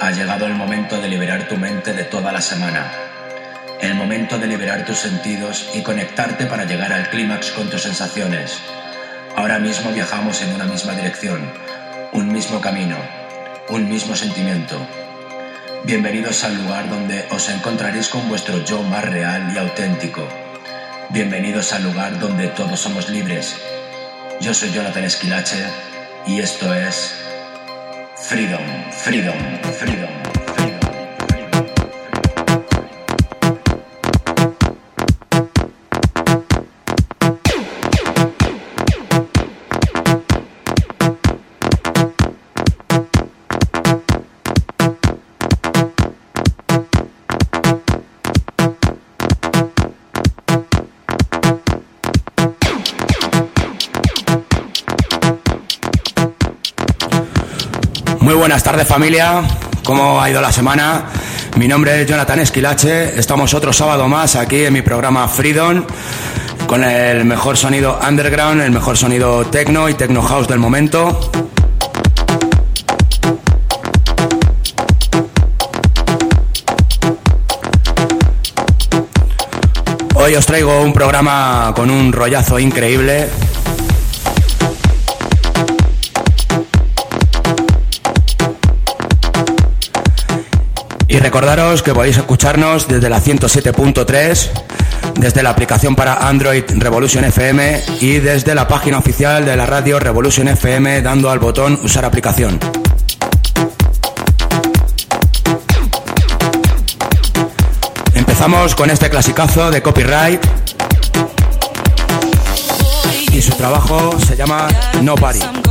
Ha llegado el momento de liberar tu mente de toda la semana. El momento de liberar tus sentidos y conectarte para llegar al clímax con tus sensaciones. Ahora mismo viajamos en una misma dirección, un mismo camino, un mismo sentimiento. Bienvenidos al lugar donde os encontraréis con vuestro yo más real y auténtico. Bienvenidos al lugar donde todos somos libres. Yo soy Jonathan Esquilache y esto es Freedom, Freedom, Freedom. Buenas tardes familia, ¿cómo ha ido la semana? Mi nombre es Jonathan Esquilache, estamos otro sábado más aquí en mi programa Freedom con el mejor sonido underground, el mejor sonido techno y techno house del momento. Hoy os traigo un programa con un rollazo increíble Y recordaros que podéis escucharnos desde la 107.3, desde la aplicación para Android Revolution FM y desde la página oficial de la radio Revolution FM dando al botón usar aplicación. Empezamos con este clasicazo de copyright y su trabajo se llama Nobody. such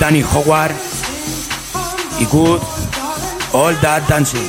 Danny Howard y Good All That Dancing.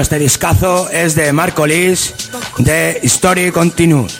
Este discazo es de Marco Lis de Story Continues.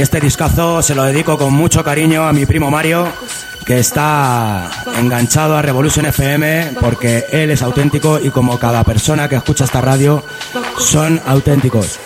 Y este discazo se lo dedico con mucho cariño a mi primo Mario, que está enganchado a Revolution FM porque él es auténtico y como cada persona que escucha esta radio son auténticos.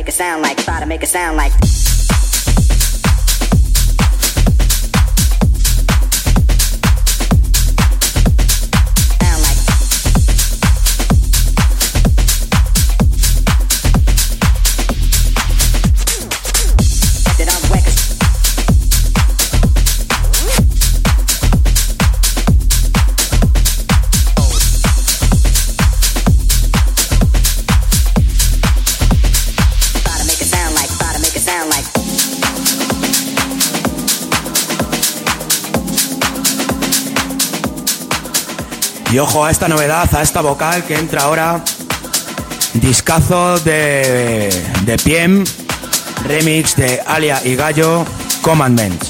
make it sound like, try to make it sound like. Y ojo a esta novedad, a esta vocal que entra ahora. Discazo de, de Piem, remix de Alia y Gallo, Commandments.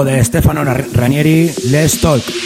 De Stefano Ranieri, Let's Talk.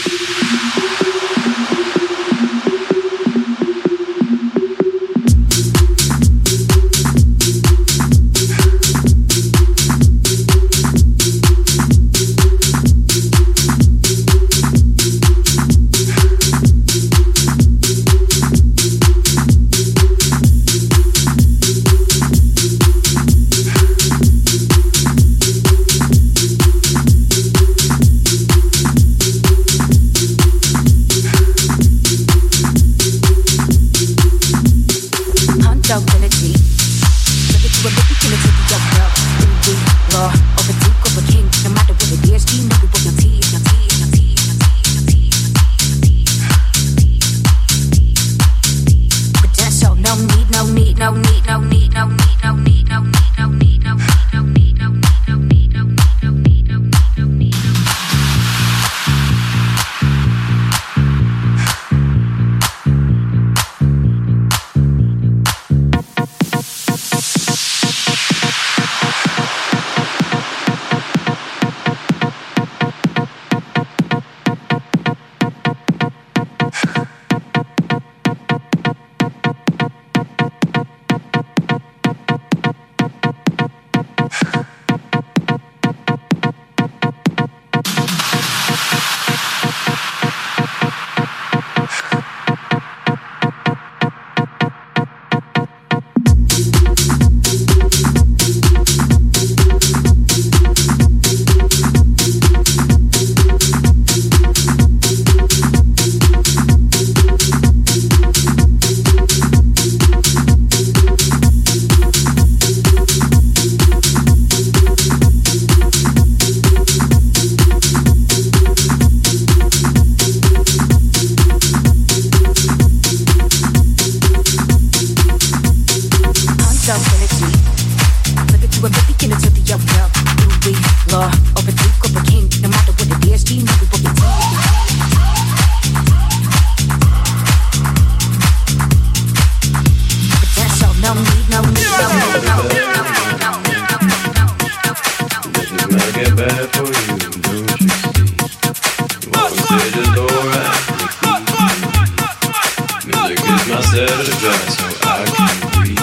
deserve to so I can breathe.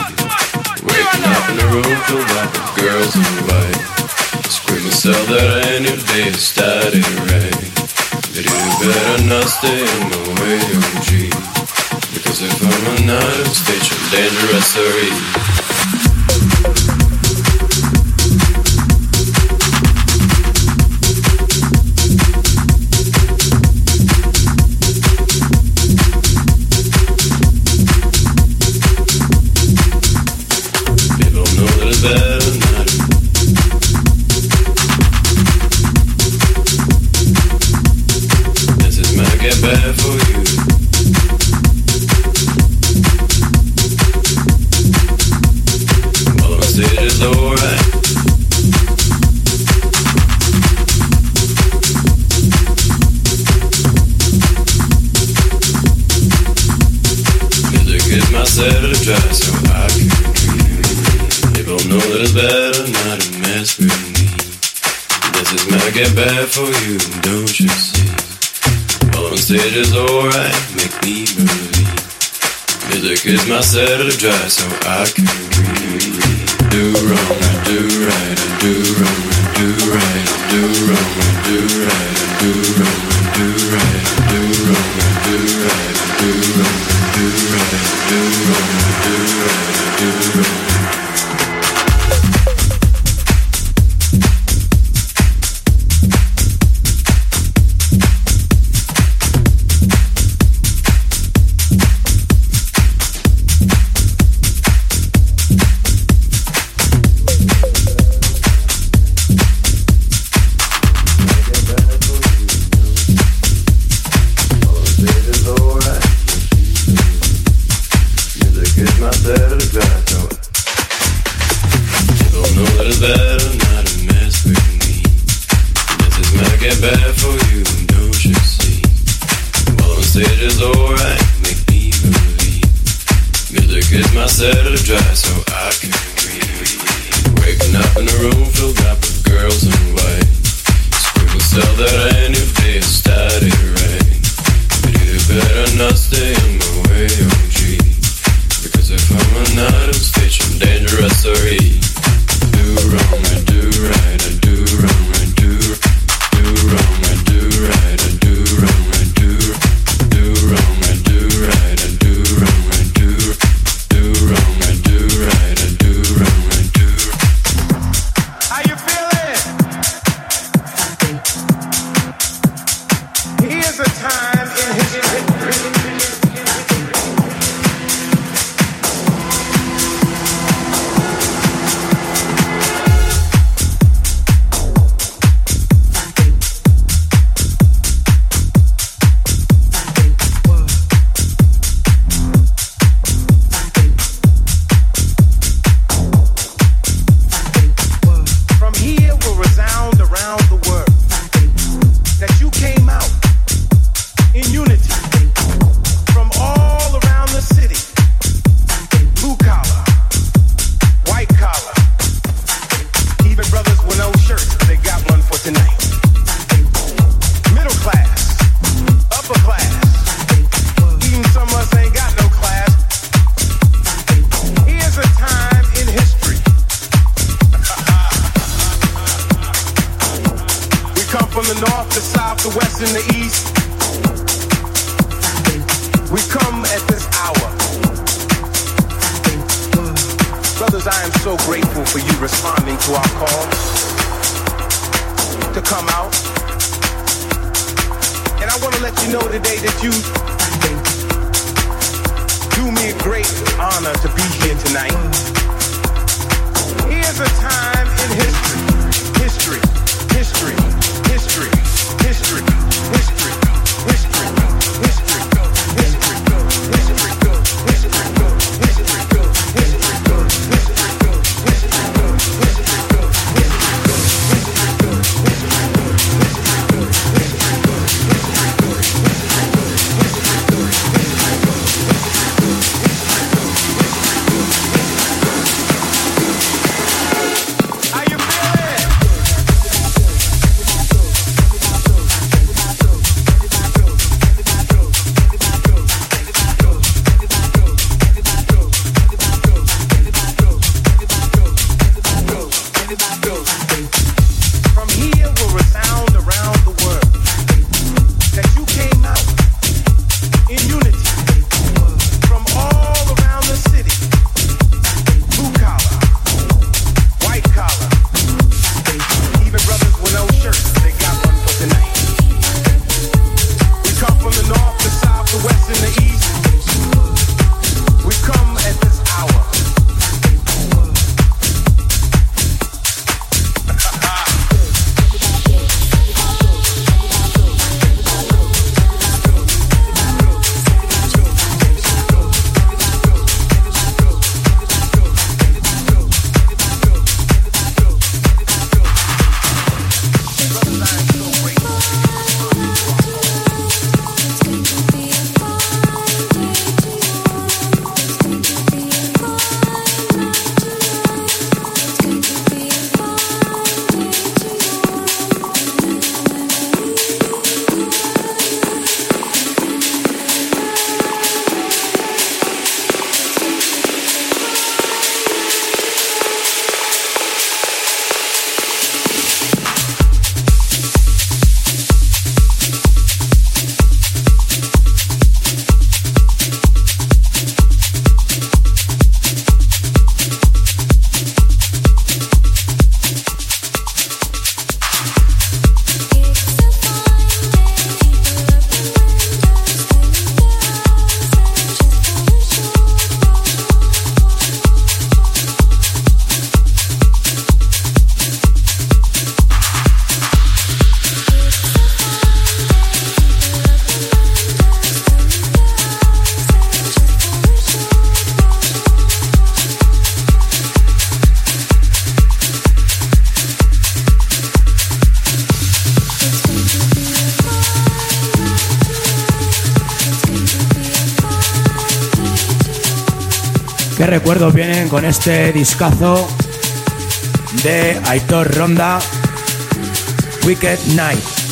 Waking up in a room filled up with girls in white. Scream myself that I knew they started right. But you better not stay in the way O.G. Because if I'm not of stage, I'm dangerous to read. it is alright, make me believe. Music is my set of sedative, so I can breathe. Do wrong, I do right, I do wrong, I do right, I do wrong, I do right, I do wrong, I do right, I do wrong, I do right, I do wrong, I do right, I do wrong, I do right, I do wrong. Con este discazo de Aitor Ronda, Wicked Night.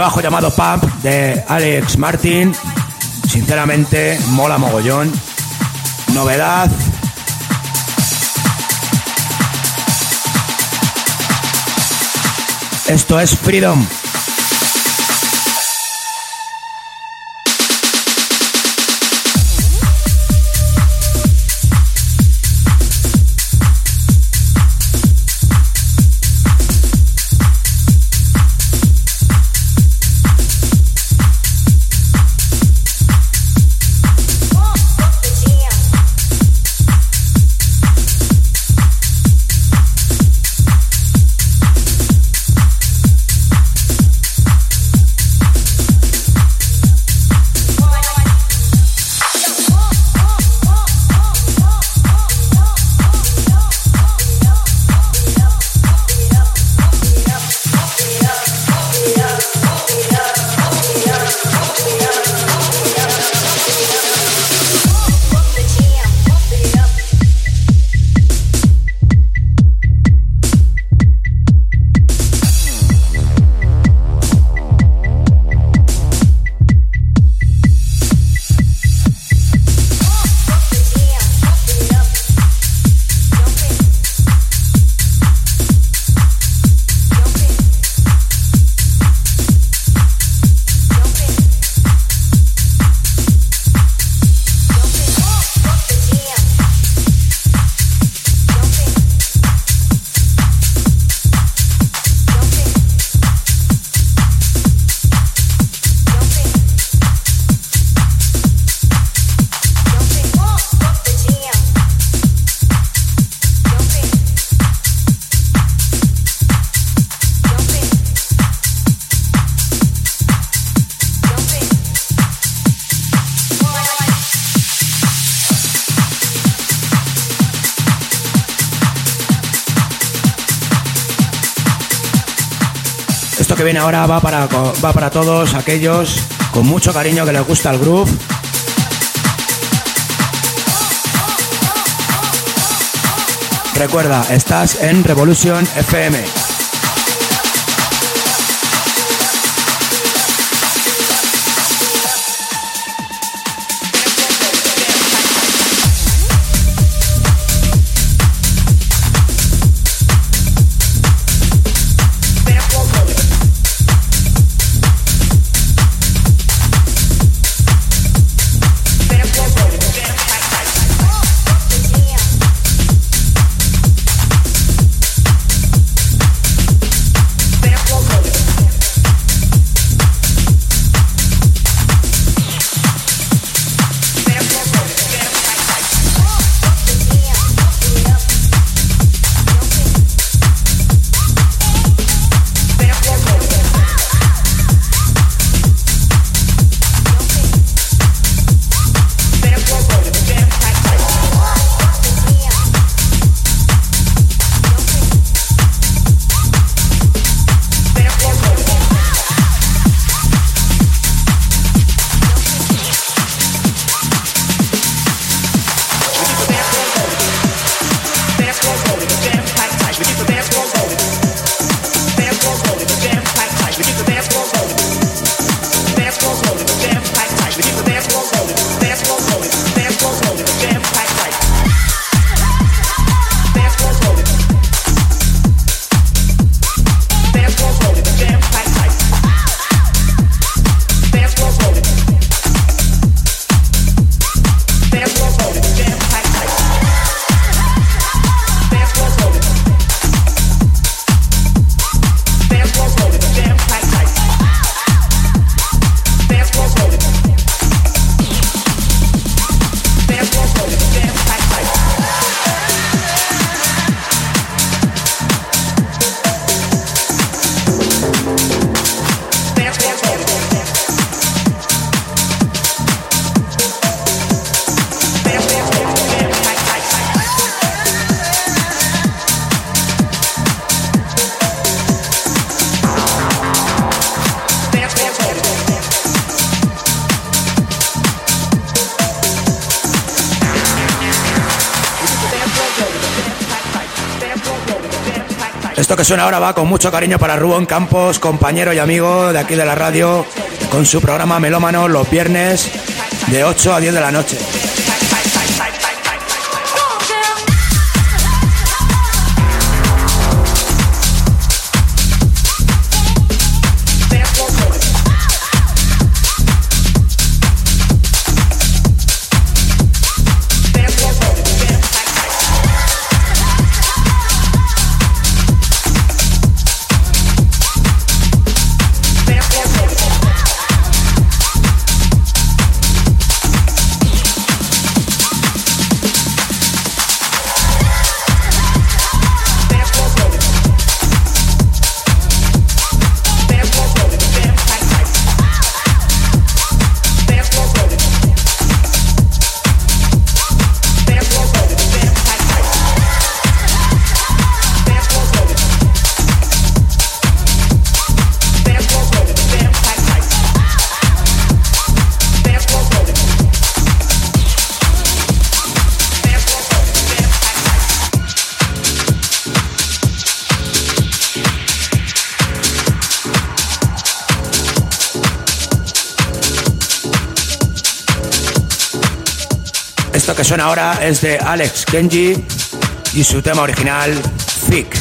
Trabajo llamado Pump de Alex Martin, sinceramente, mola mogollón. Novedad. Esto es Freedom. Ahora va para, va para todos aquellos con mucho cariño que les gusta el groove. Recuerda, estás en Revolution FM. Que suena ahora va con mucho cariño para Rubén Campos, compañero y amigo de aquí de la radio, con su programa Melómano los viernes de 8 a 10 de la noche. Suena ahora es de Alex Kenji y su tema original, Thick.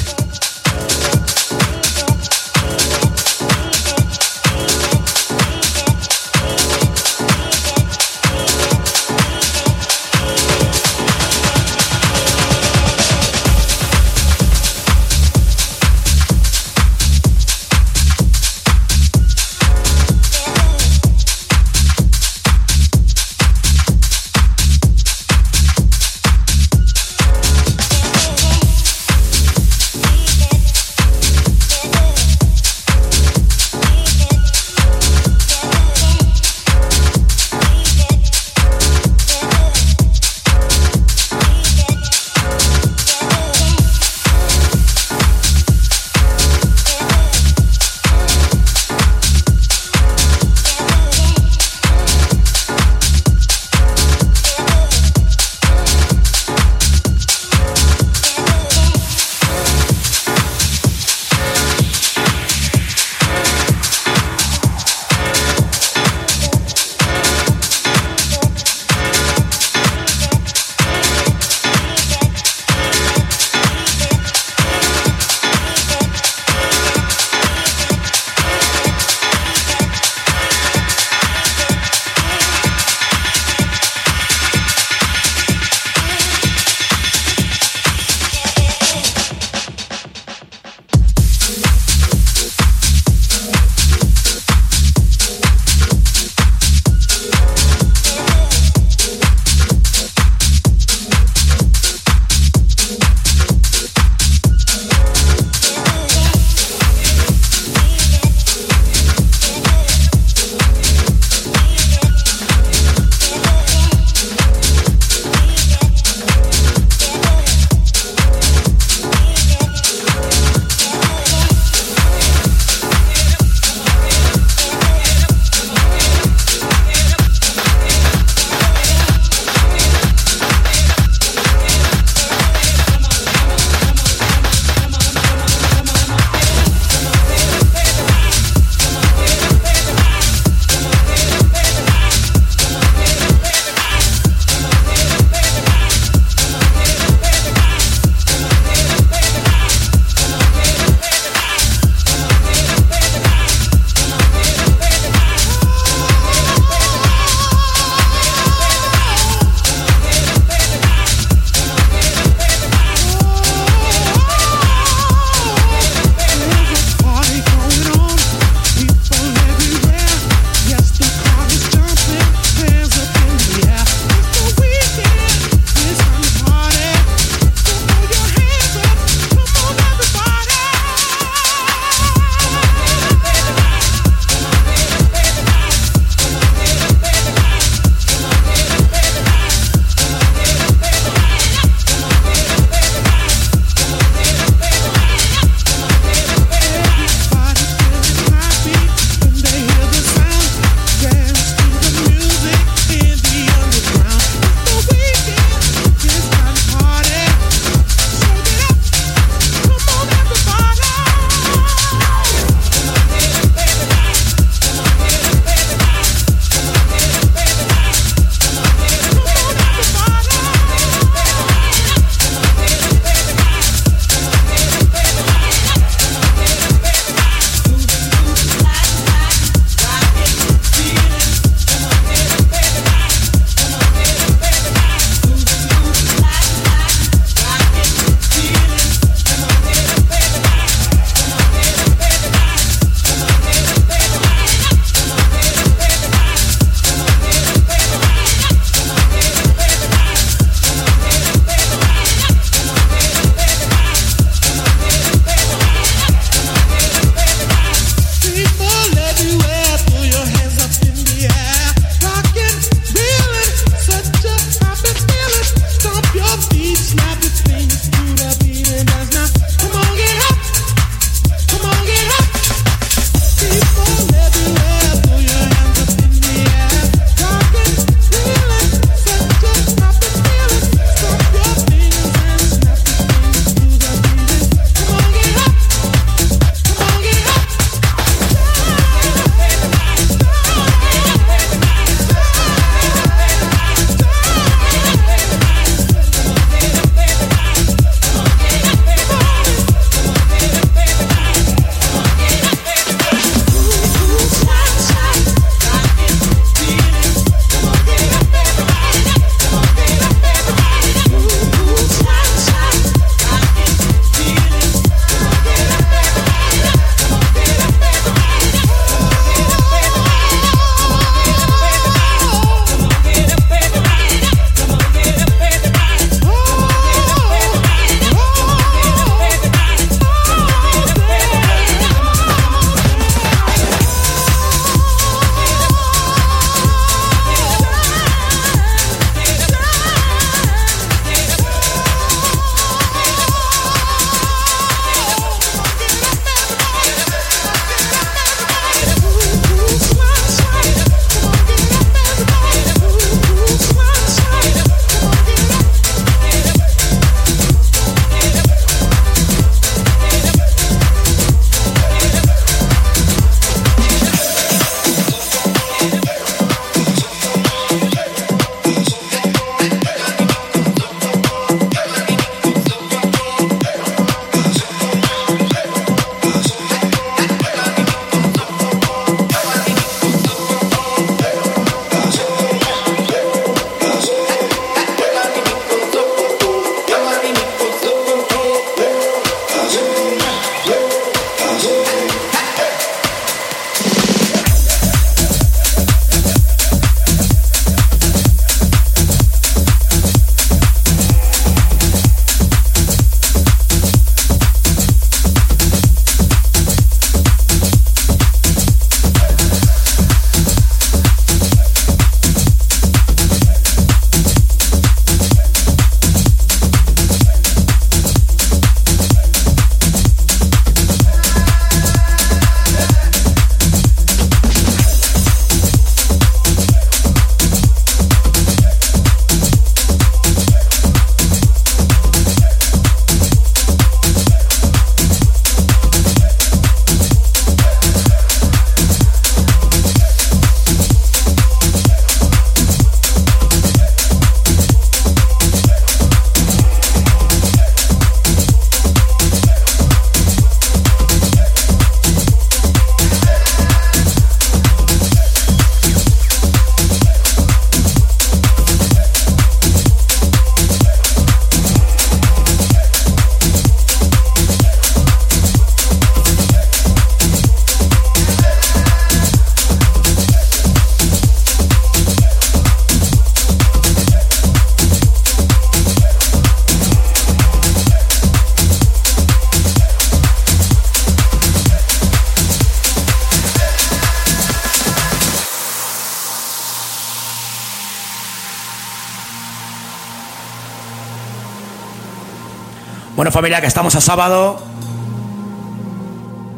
Familia, que estamos a sábado.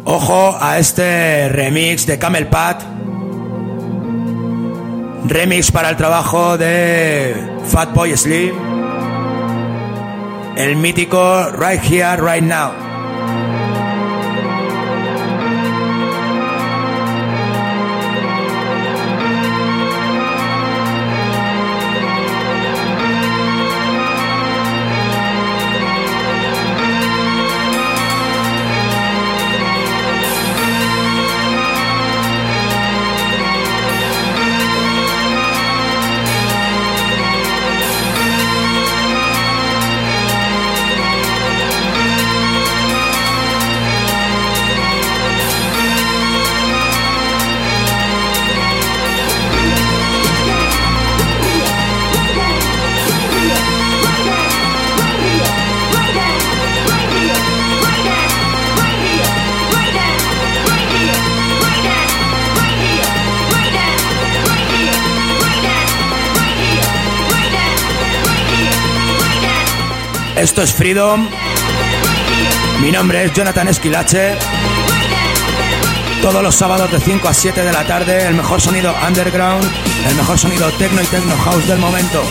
Ojo a este remix de Camel Pat. Remix para el trabajo de Fatboy Slim. El mítico Right Here, Right Now. Esto es Freedom. Mi nombre es Jonathan Esquilache. Todos los sábados de 5 a 7 de la tarde, el mejor sonido underground, el mejor sonido techno y techno house del momento.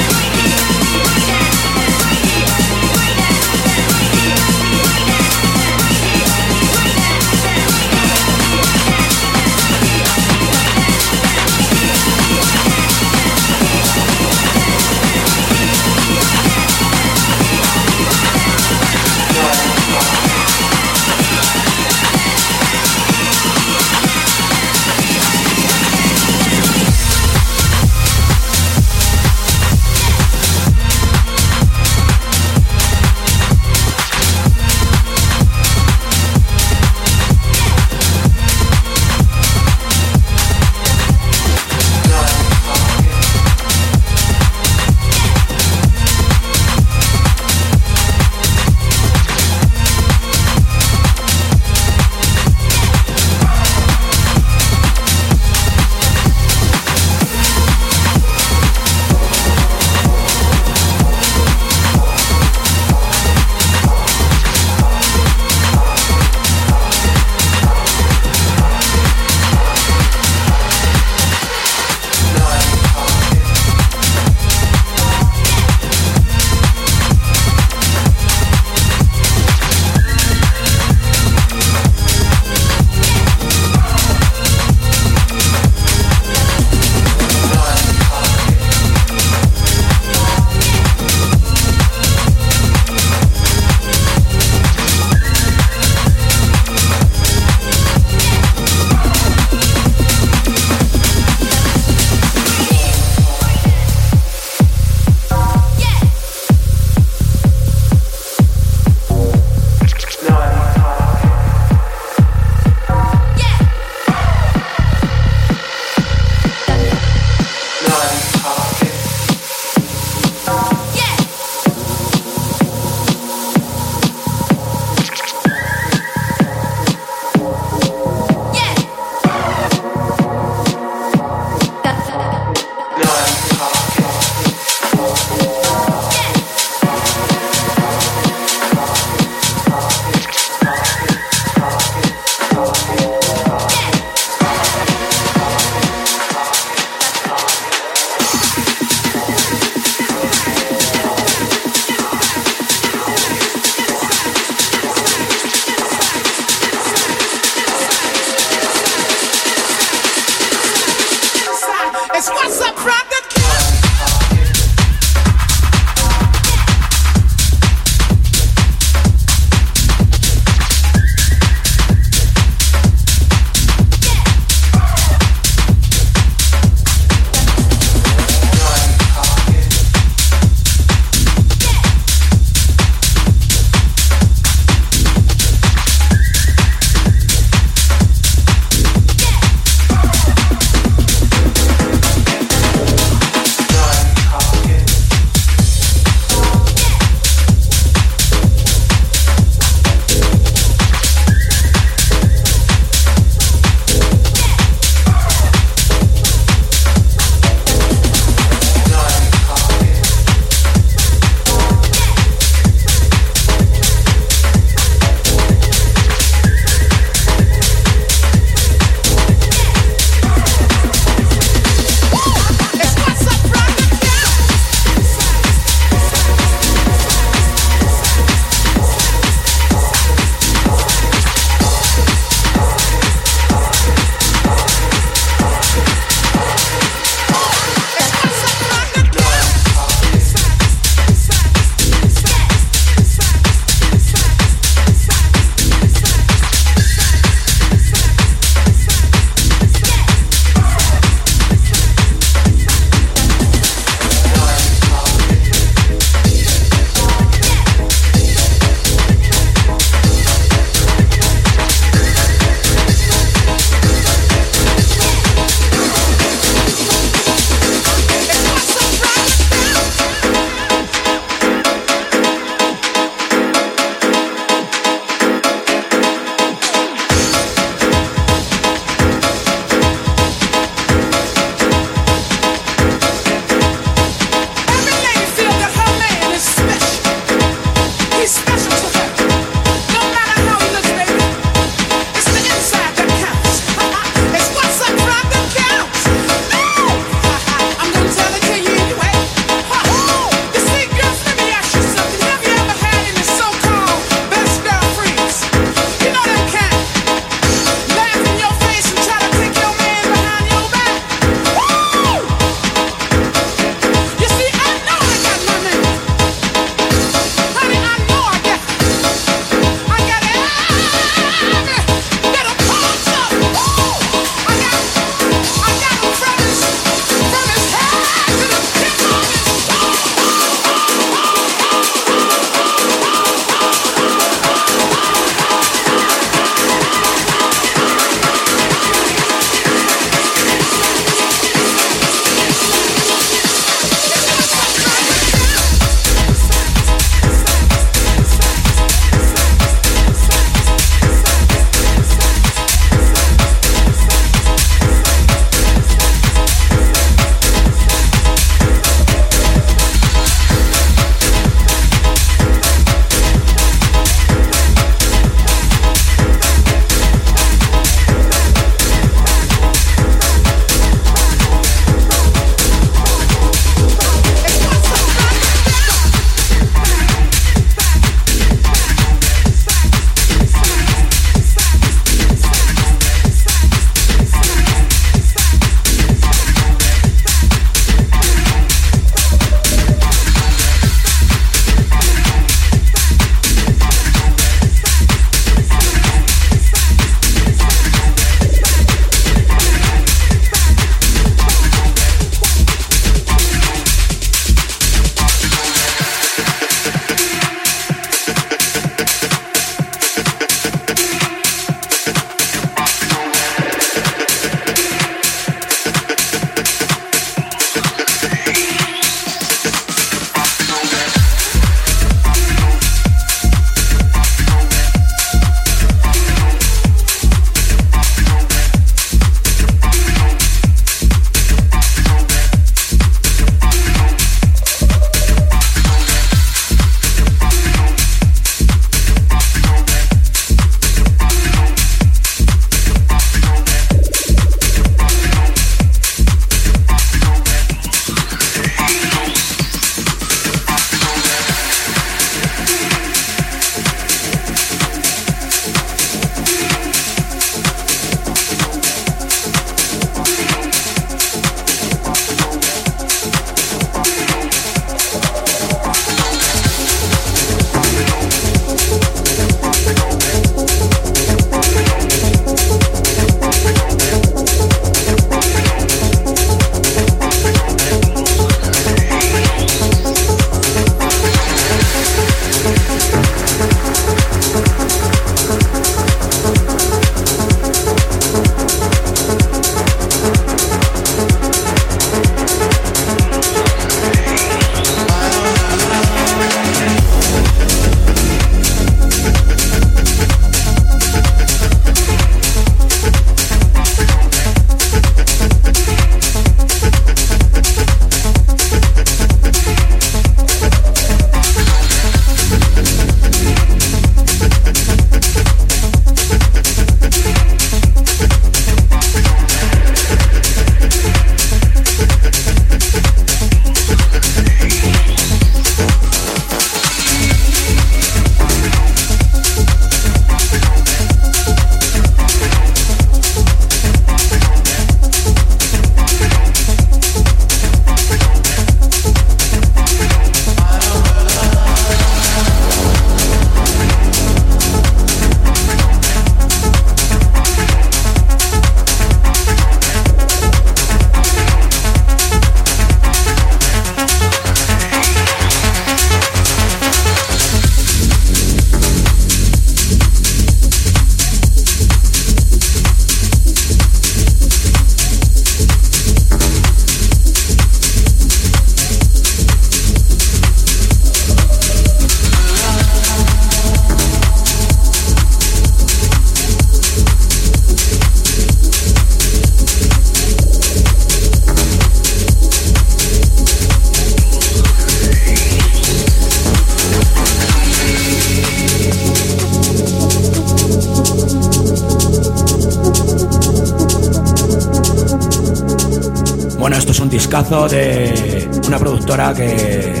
De una productora que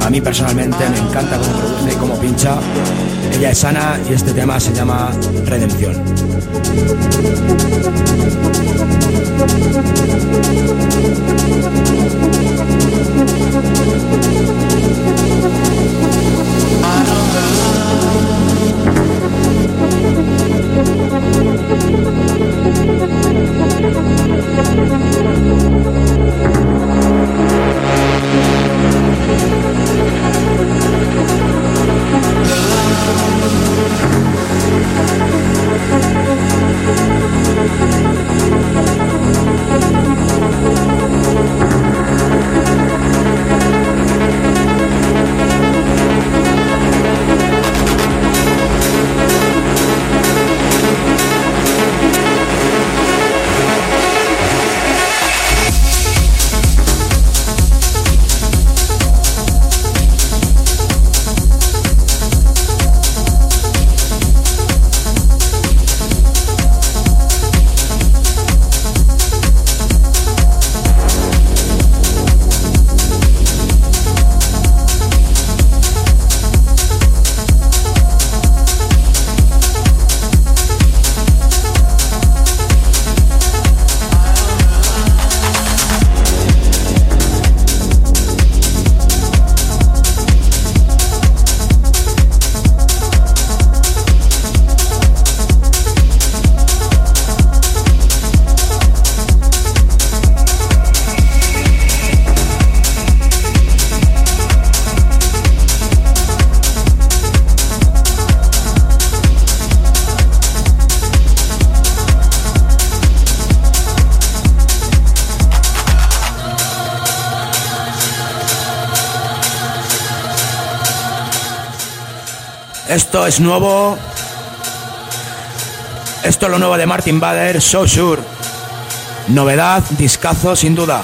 a mí personalmente me encanta cómo produce y cómo pincha. Ella es Ana y este tema se llama Redención. Esto es nuevo. Esto es lo nuevo de Martin Bader, So Sure. Novedad, discazo sin duda.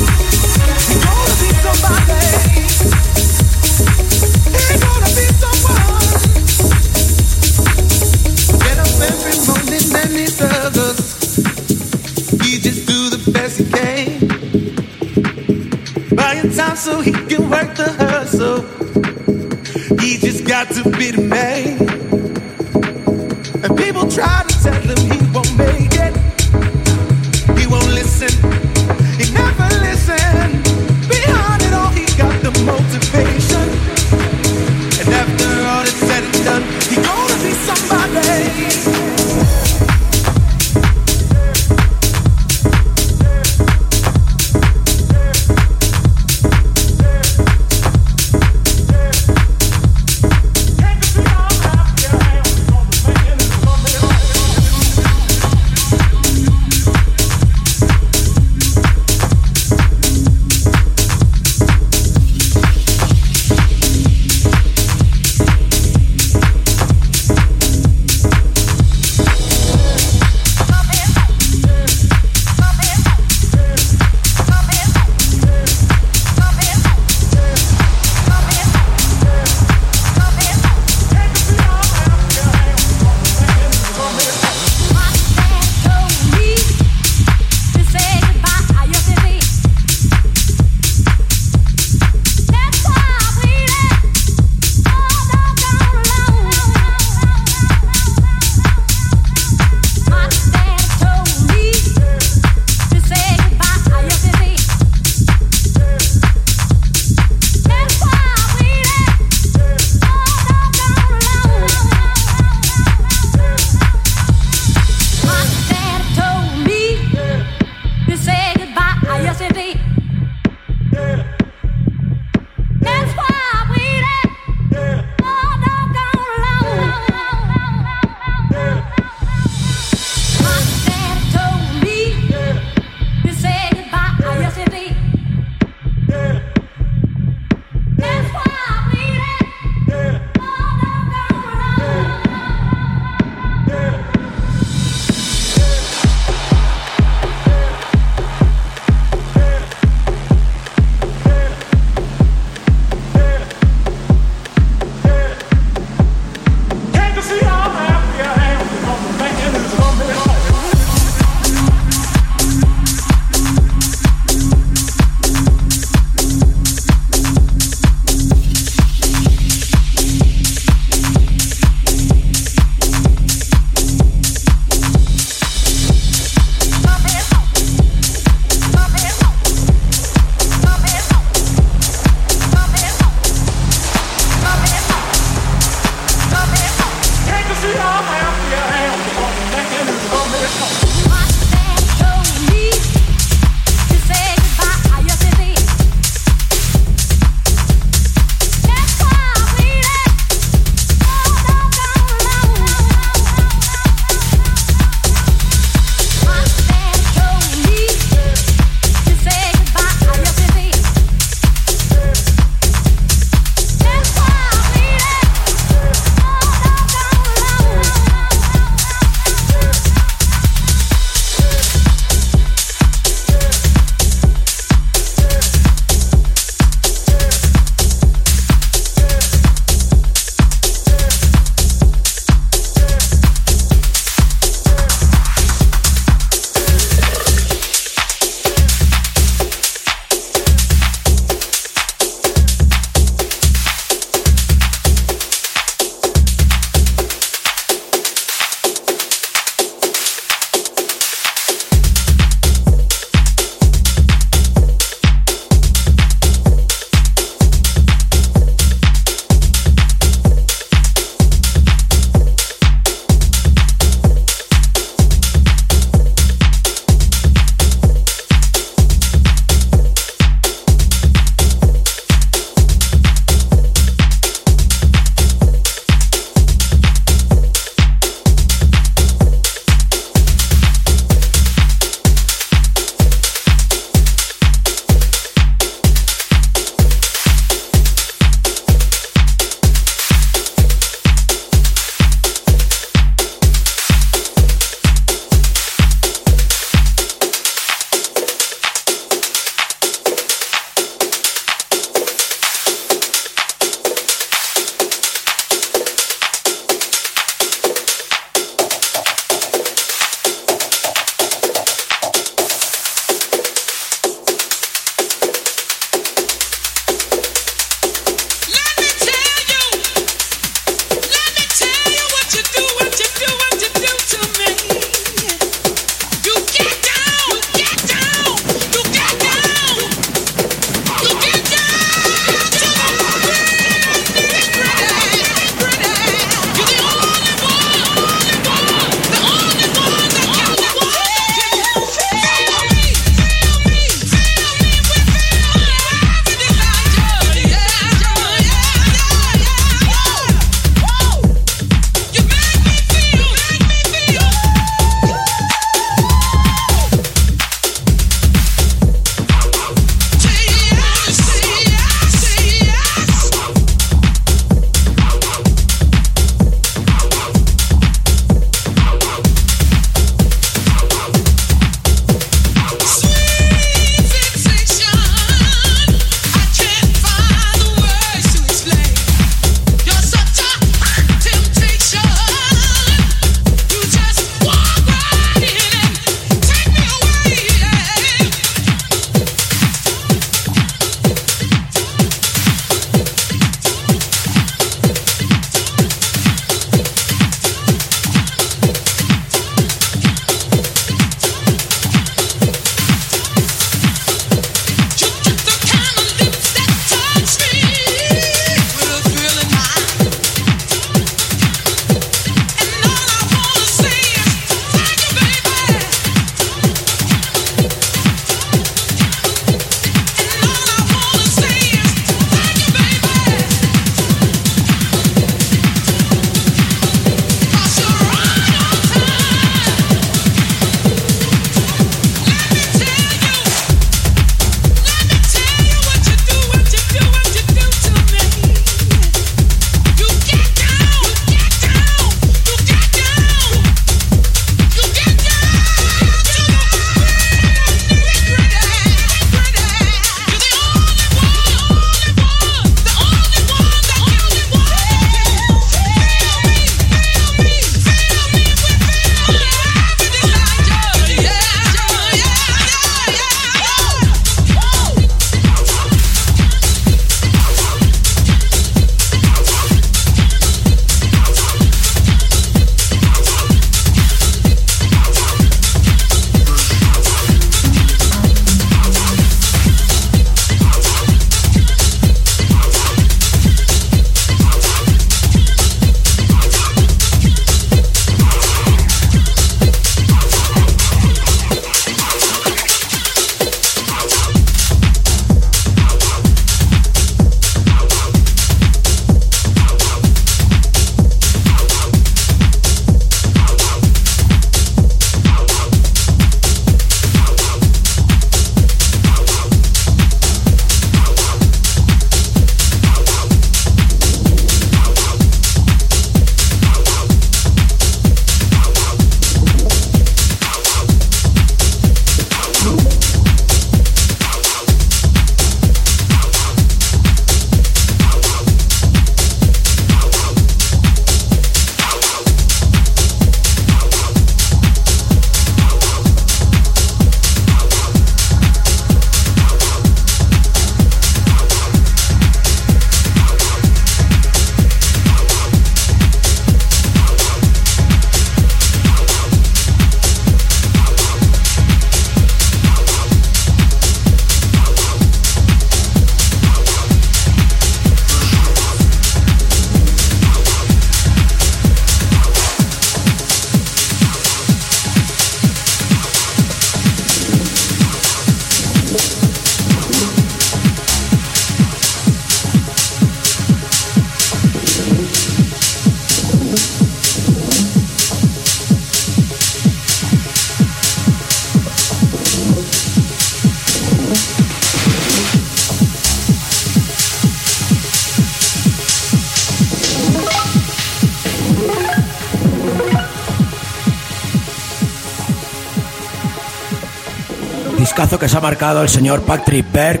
Que se ha marcado el señor Patrick Berg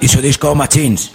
y su disco Machines.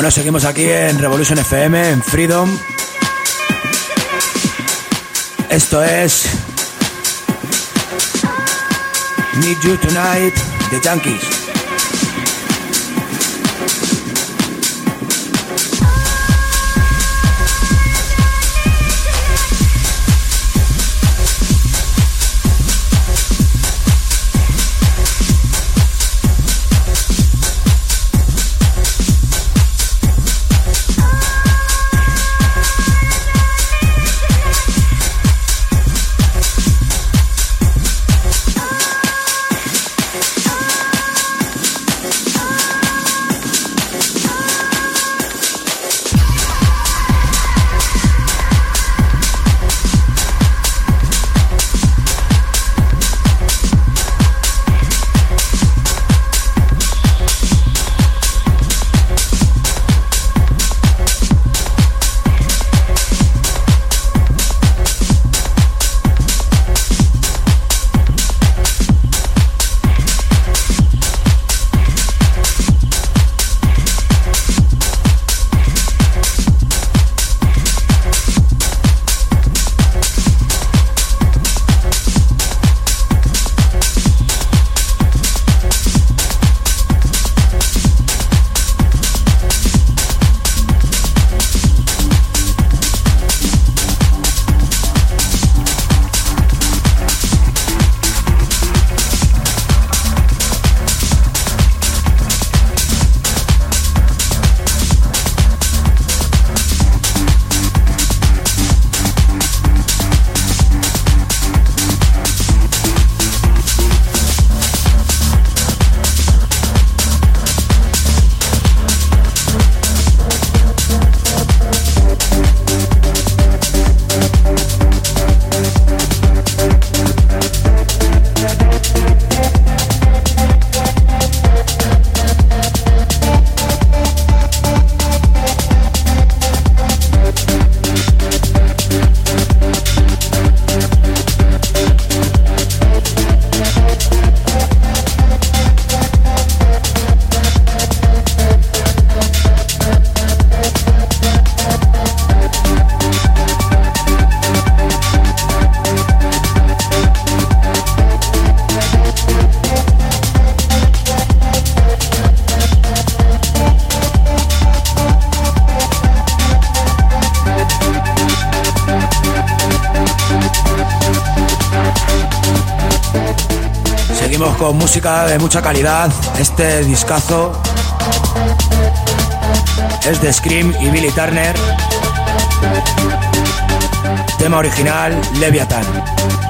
Bueno, seguimos aquí en Revolution FM, en Freedom. Esto es Need You Tonight de Junkies. Mucha calidad. Este discazo es de Scream y Billy Turner. Tema original, Leviathan.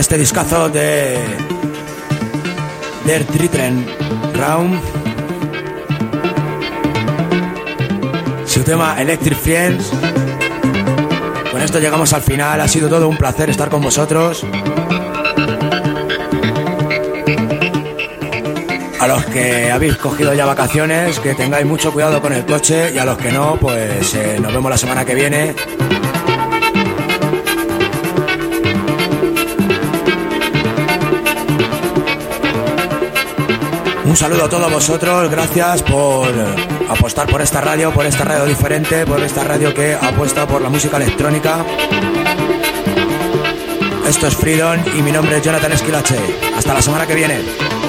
Este discazo de Der Dritten Raum. Su tema Electric Friends. Con esto llegamos al final. Ha sido todo un placer estar con vosotros. A los que habéis cogido ya vacaciones, que tengáis mucho cuidado con el coche y a los que no, pues eh, nos vemos la semana que viene. Un saludo a todos vosotros, gracias por apostar por esta radio, por esta radio diferente, por esta radio que apuesta por la música electrónica. Esto es Freedom y mi nombre es Jonathan Esquilache. Hasta la semana que viene.